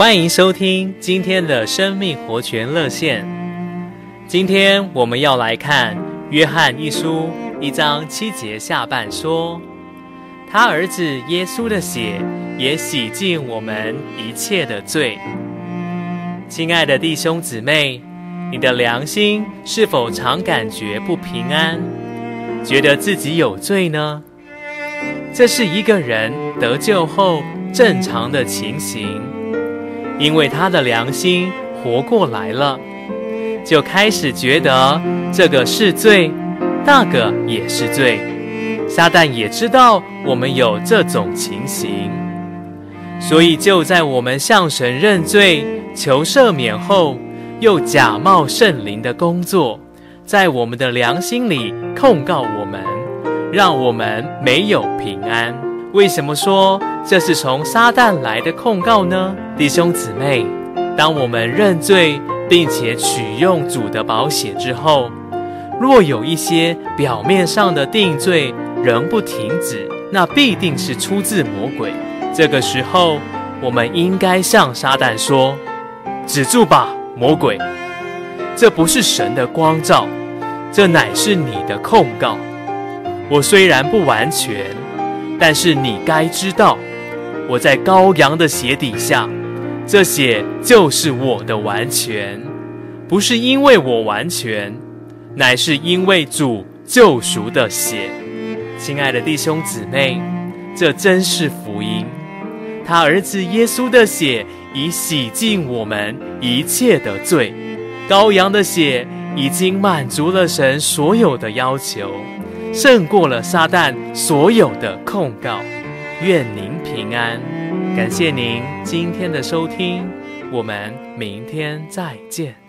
欢迎收听今天的生命活泉热线。今天我们要来看约翰一书一章七节下半说，他儿子耶稣的血也洗净我们一切的罪。亲爱的弟兄姊妹，你的良心是否常感觉不平安，觉得自己有罪呢？这是一个人得救后正常的情形。因为他的良心活过来了，就开始觉得这个是罪，那个也是罪。撒旦也知道我们有这种情形，所以就在我们向神认罪、求赦免后，又假冒圣灵的工作，在我们的良心里控告我们，让我们没有平安。为什么说这是从撒旦来的控告呢？弟兄姊妹，当我们认罪并且取用主的宝血之后，若有一些表面上的定罪仍不停止，那必定是出自魔鬼。这个时候，我们应该向撒旦说：“止住吧，魔鬼！这不是神的光照，这乃是你的控告。我虽然不完全，但是你该知道，我在羔羊的血底下。”这血就是我的完全，不是因为我完全，乃是因为主救赎的血。亲爱的弟兄姊妹，这真是福音。他儿子耶稣的血已洗净我们一切的罪，羔羊的血已经满足了神所有的要求，胜过了撒旦所有的控告。愿您平安。感谢您今天的收听，我们明天再见。